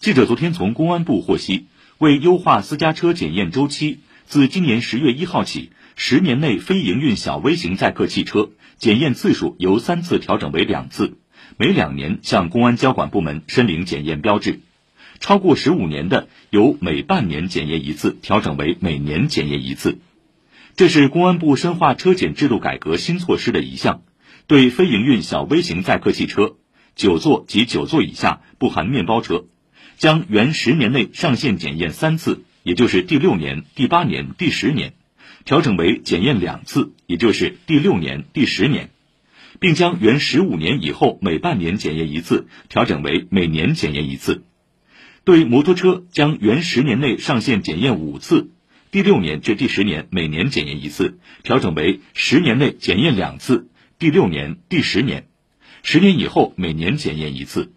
记者昨天从公安部获悉，为优化私家车检验周期，自今年十月一号起，十年内非营运小微型载客汽车检验次数由三次调整为两次，每两年向公安交管部门申领检验标志；超过十五年的，由每半年检验一次调整为每年检验一次。这是公安部深化车检制度改革新措施的一项，对非营运小微型载客汽车（九座及九座以下不含面包车），将原十年内上线检验三次，也就是第六年、第八年、第十年，调整为检验两次，也就是第六年、第十年，并将原十五年以后每半年检验一次，调整为每年检验一次。对摩托车，将原十年内上线检验五次。第六年至第十年每年检验一次，调整为十年内检验两次；第六年、第十年，十年以后每年检验一次。